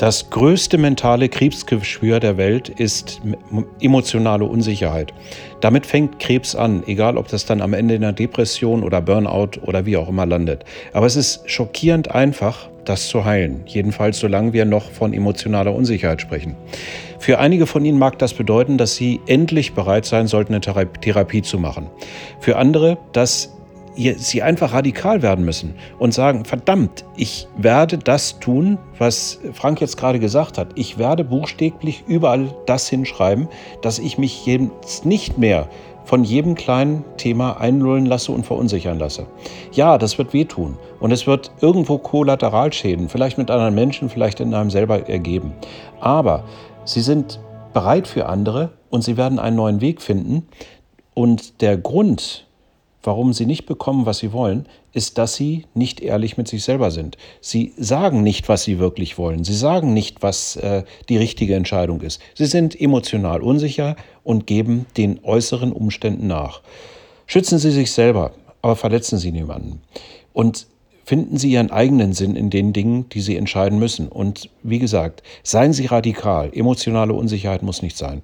Das größte mentale Krebsgeschwür der Welt ist emotionale Unsicherheit. Damit fängt Krebs an, egal ob das dann am Ende in einer Depression oder Burnout oder wie auch immer landet. Aber es ist schockierend einfach, das zu heilen. Jedenfalls solange wir noch von emotionaler Unsicherheit sprechen. Für einige von Ihnen mag das bedeuten, dass Sie endlich bereit sein sollten, eine Therapie zu machen. Für andere, dass sie einfach radikal werden müssen und sagen, verdammt, ich werde das tun, was Frank jetzt gerade gesagt hat. Ich werde buchstäblich überall das hinschreiben, dass ich mich jetzt nicht mehr von jedem kleinen Thema einlullen lasse und verunsichern lasse. Ja, das wird wehtun und es wird irgendwo Kollateralschäden, vielleicht mit anderen Menschen, vielleicht in einem selber ergeben. Aber sie sind bereit für andere und sie werden einen neuen Weg finden. Und der Grund, Warum sie nicht bekommen, was sie wollen, ist, dass sie nicht ehrlich mit sich selber sind. Sie sagen nicht, was sie wirklich wollen. Sie sagen nicht, was äh, die richtige Entscheidung ist. Sie sind emotional unsicher und geben den äußeren Umständen nach. Schützen Sie sich selber, aber verletzen Sie niemanden. Und finden Sie Ihren eigenen Sinn in den Dingen, die Sie entscheiden müssen. Und wie gesagt, seien Sie radikal. Emotionale Unsicherheit muss nicht sein.